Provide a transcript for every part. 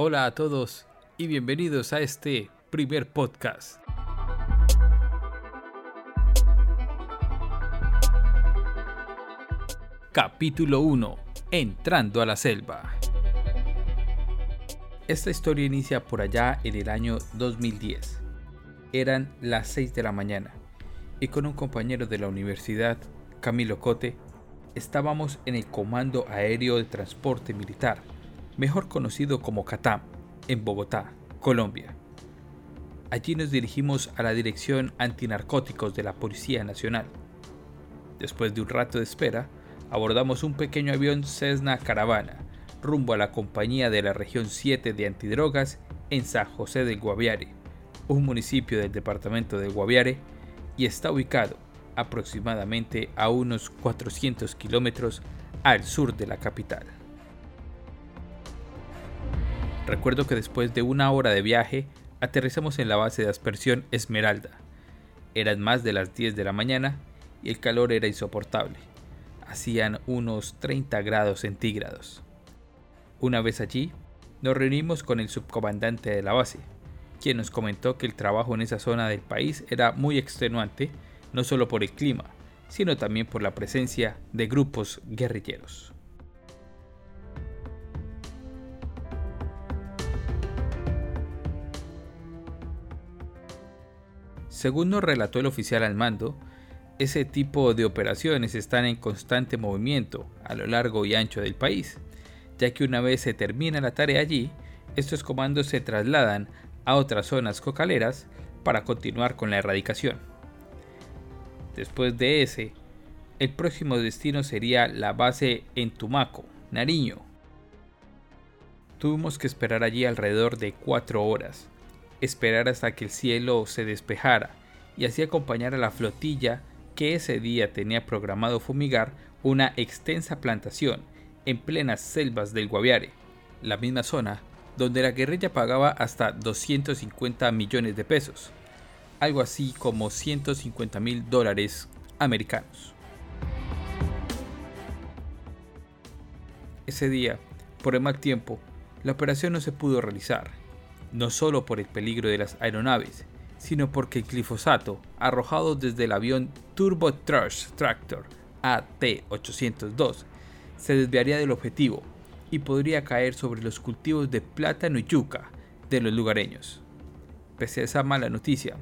Hola a todos y bienvenidos a este primer podcast. Capítulo 1. Entrando a la selva. Esta historia inicia por allá en el año 2010. Eran las 6 de la mañana y con un compañero de la universidad, Camilo Cote, estábamos en el Comando Aéreo de Transporte Militar mejor conocido como CATAM, en Bogotá, Colombia. Allí nos dirigimos a la Dirección Antinarcóticos de la Policía Nacional. Después de un rato de espera, abordamos un pequeño avión Cessna Caravana rumbo a la compañía de la región 7 de antidrogas en San José del Guaviare, un municipio del departamento de Guaviare, y está ubicado aproximadamente a unos 400 kilómetros al sur de la capital. Recuerdo que después de una hora de viaje, aterrizamos en la base de aspersión Esmeralda. Eran más de las 10 de la mañana y el calor era insoportable. Hacían unos 30 grados centígrados. Una vez allí, nos reunimos con el subcomandante de la base, quien nos comentó que el trabajo en esa zona del país era muy extenuante, no solo por el clima, sino también por la presencia de grupos guerrilleros. Según nos relató el oficial al mando, ese tipo de operaciones están en constante movimiento a lo largo y ancho del país, ya que una vez se termina la tarea allí, estos comandos se trasladan a otras zonas cocaleras para continuar con la erradicación. Después de ese, el próximo destino sería la base en Tumaco, Nariño. Tuvimos que esperar allí alrededor de cuatro horas, esperar hasta que el cielo se despejara y así acompañar a la flotilla que ese día tenía programado fumigar una extensa plantación en plenas selvas del Guaviare, la misma zona donde la guerrilla pagaba hasta 250 millones de pesos, algo así como 150 mil dólares americanos. Ese día, por el mal tiempo, la operación no se pudo realizar no solo por el peligro de las aeronaves, sino porque el glifosato arrojado desde el avión Turbo Trash Tractor AT-802 se desviaría del objetivo y podría caer sobre los cultivos de plátano y yuca de los lugareños. Pese a esa mala noticia,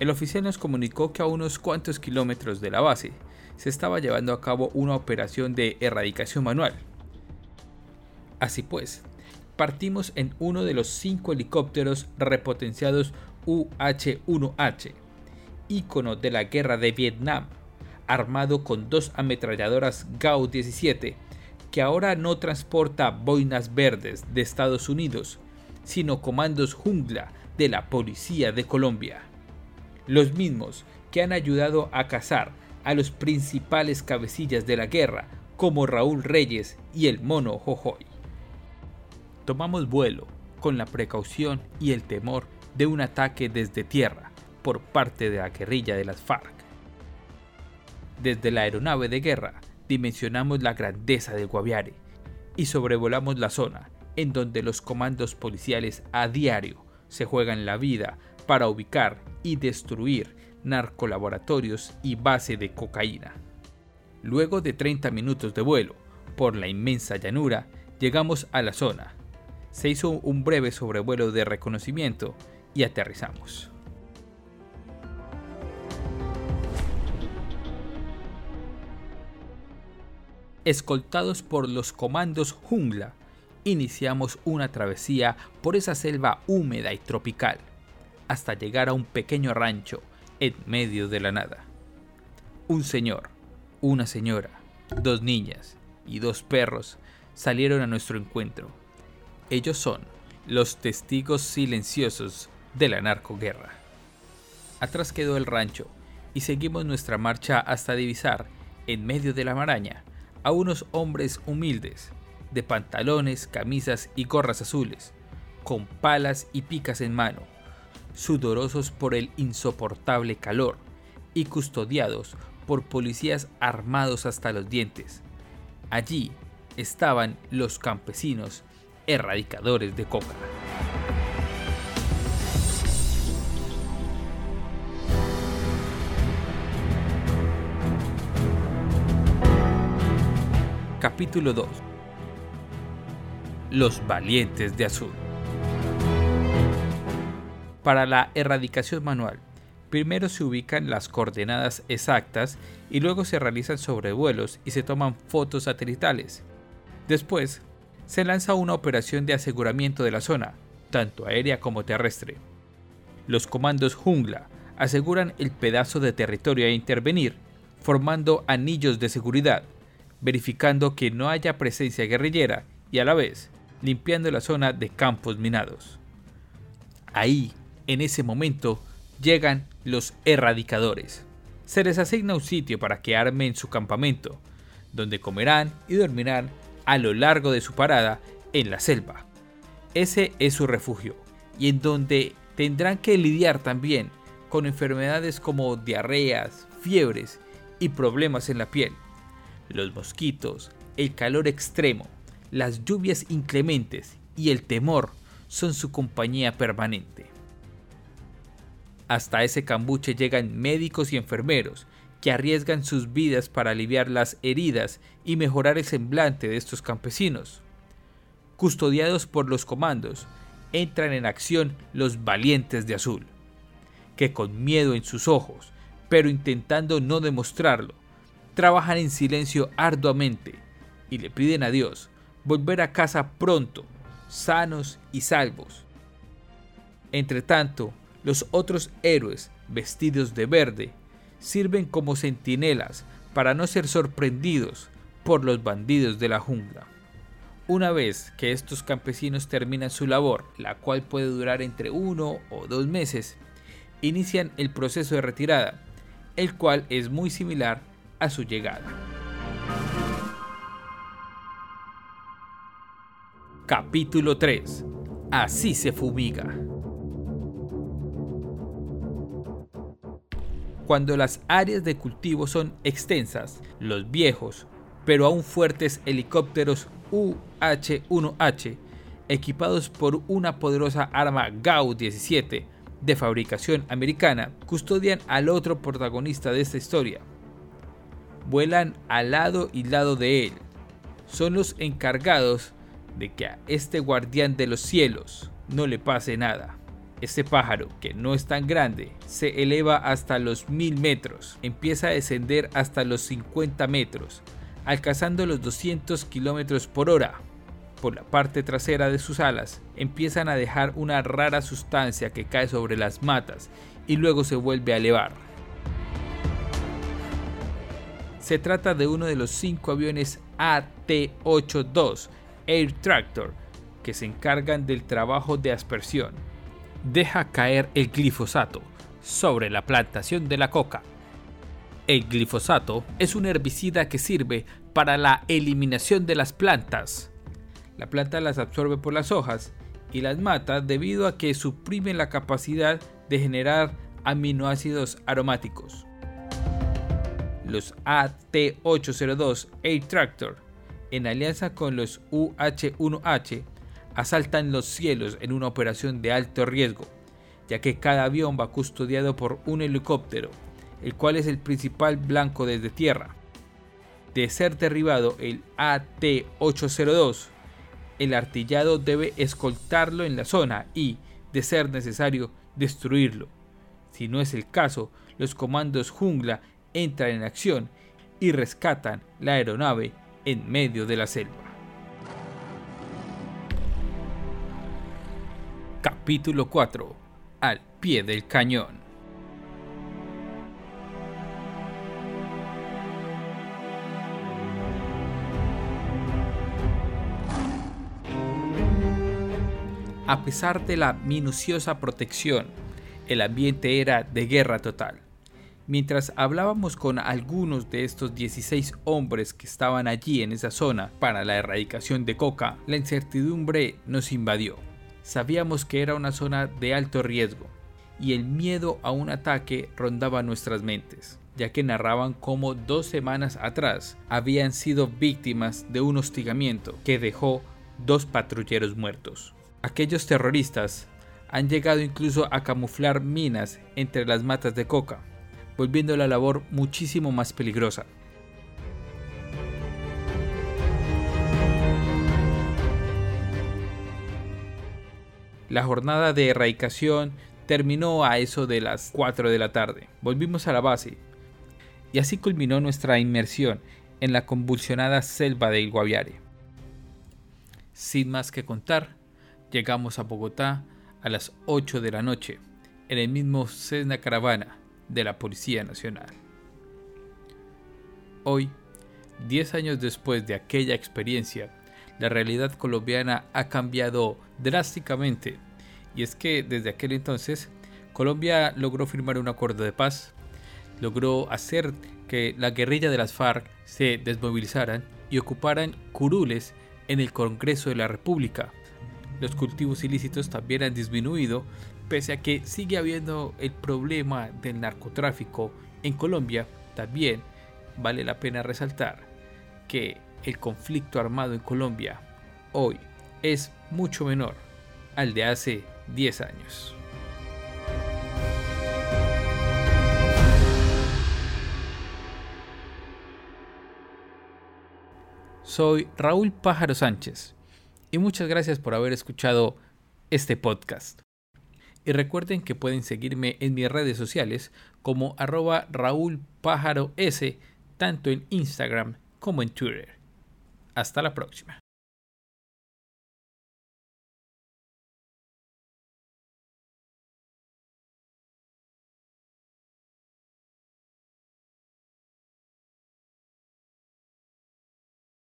el oficial nos comunicó que a unos cuantos kilómetros de la base se estaba llevando a cabo una operación de erradicación manual. Así pues, partimos en uno de los cinco helicópteros repotenciados UH-1H, ícono de la guerra de Vietnam, armado con dos ametralladoras Gao-17, que ahora no transporta boinas verdes de Estados Unidos, sino comandos jungla de la Policía de Colombia. Los mismos que han ayudado a cazar a los principales cabecillas de la guerra, como Raúl Reyes y el mono Jojoy tomamos vuelo con la precaución y el temor de un ataque desde tierra por parte de la guerrilla de las FARC. Desde la aeronave de guerra dimensionamos la grandeza del Guaviare y sobrevolamos la zona en donde los comandos policiales a diario se juegan la vida para ubicar y destruir narcolaboratorios y base de cocaína. Luego de 30 minutos de vuelo por la inmensa llanura, llegamos a la zona se hizo un breve sobrevuelo de reconocimiento y aterrizamos. Escoltados por los comandos jungla, iniciamos una travesía por esa selva húmeda y tropical, hasta llegar a un pequeño rancho en medio de la nada. Un señor, una señora, dos niñas y dos perros salieron a nuestro encuentro ellos son los testigos silenciosos de la narcoguerra. Atrás quedó el rancho y seguimos nuestra marcha hasta divisar, en medio de la maraña, a unos hombres humildes, de pantalones, camisas y gorras azules, con palas y picas en mano, sudorosos por el insoportable calor y custodiados por policías armados hasta los dientes. Allí estaban los campesinos erradicadores de coca. Capítulo 2 Los valientes de azul Para la erradicación manual, primero se ubican las coordenadas exactas y luego se realizan sobrevuelos y se toman fotos satelitales. Después, se lanza una operación de aseguramiento de la zona, tanto aérea como terrestre. Los comandos jungla aseguran el pedazo de territorio a intervenir, formando anillos de seguridad verificando que no haya presencia guerrillera y a la vez limpiando la zona de campos minados. Ahí, en ese momento, llegan los erradicadores. Se les asigna un sitio para que armen su campamento, donde comerán y dormirán a lo largo de su parada en la selva. Ese es su refugio, y en donde tendrán que lidiar también con enfermedades como diarreas, fiebres y problemas en la piel los mosquitos, el calor extremo, las lluvias inclementes y el temor son su compañía permanente. Hasta ese cambuche llegan médicos y enfermeros que arriesgan sus vidas para aliviar las heridas y mejorar el semblante de estos campesinos. Custodiados por los comandos, entran en acción los valientes de azul, que con miedo en sus ojos, pero intentando no demostrarlo, trabajan en silencio arduamente y le piden a Dios volver a casa pronto, sanos y salvos. Entre tanto, los otros héroes, vestidos de verde, sirven como centinelas para no ser sorprendidos por los bandidos de la jungla. Una vez que estos campesinos terminan su labor, la cual puede durar entre uno o dos meses, inician el proceso de retirada, el cual es muy similar su llegada. Capítulo 3. Así se fumiga. Cuando las áreas de cultivo son extensas, los viejos, pero aún fuertes helicópteros UH-1H, equipados por una poderosa arma GAU-17 de fabricación americana, custodian al otro protagonista de esta historia, vuelan al lado y lado de él. Son los encargados de que a este guardián de los cielos no le pase nada. Este pájaro, que no es tan grande, se eleva hasta los mil metros, empieza a descender hasta los 50 metros, alcanzando los 200 kilómetros por hora. Por la parte trasera de sus alas empiezan a dejar una rara sustancia que cae sobre las matas y luego se vuelve a elevar. Se trata de uno de los cinco aviones AT-82 Air Tractor que se encargan del trabajo de aspersión. Deja caer el glifosato sobre la plantación de la coca. El glifosato es un herbicida que sirve para la eliminación de las plantas. La planta las absorbe por las hojas y las mata debido a que suprime la capacidad de generar aminoácidos aromáticos los AT-802 Air Tractor, en alianza con los UH-1H, asaltan los cielos en una operación de alto riesgo, ya que cada avión va custodiado por un helicóptero, el cual es el principal blanco desde tierra. De ser derribado el AT-802, el artillado debe escoltarlo en la zona y, de ser necesario, destruirlo. Si no es el caso, los comandos jungla entran en acción y rescatan la aeronave en medio de la selva. Capítulo 4. Al pie del cañón. A pesar de la minuciosa protección, el ambiente era de guerra total. Mientras hablábamos con algunos de estos 16 hombres que estaban allí en esa zona para la erradicación de coca, la incertidumbre nos invadió. Sabíamos que era una zona de alto riesgo y el miedo a un ataque rondaba nuestras mentes, ya que narraban cómo dos semanas atrás habían sido víctimas de un hostigamiento que dejó dos patrulleros muertos. Aquellos terroristas han llegado incluso a camuflar minas entre las matas de coca, volviendo la labor muchísimo más peligrosa. La jornada de erradicación terminó a eso de las 4 de la tarde. Volvimos a la base. Y así culminó nuestra inmersión en la convulsionada selva del Guaviare. Sin más que contar, llegamos a Bogotá a las 8 de la noche, en el mismo Cessna Caravana de la Policía Nacional. Hoy, 10 años después de aquella experiencia, la realidad colombiana ha cambiado drásticamente y es que desde aquel entonces Colombia logró firmar un acuerdo de paz, logró hacer que la guerrilla de las FARC se desmovilizaran y ocuparan curules en el Congreso de la República. Los cultivos ilícitos también han disminuido, pese a que sigue habiendo el problema del narcotráfico en Colombia, también vale la pena resaltar que el conflicto armado en Colombia hoy es mucho menor al de hace 10 años. Soy Raúl Pájaro Sánchez y muchas gracias por haber escuchado este podcast. Y recuerden que pueden seguirme en mis redes sociales como arroba Raúl Pájaro S, tanto en Instagram como en Twitter. Hasta la próxima.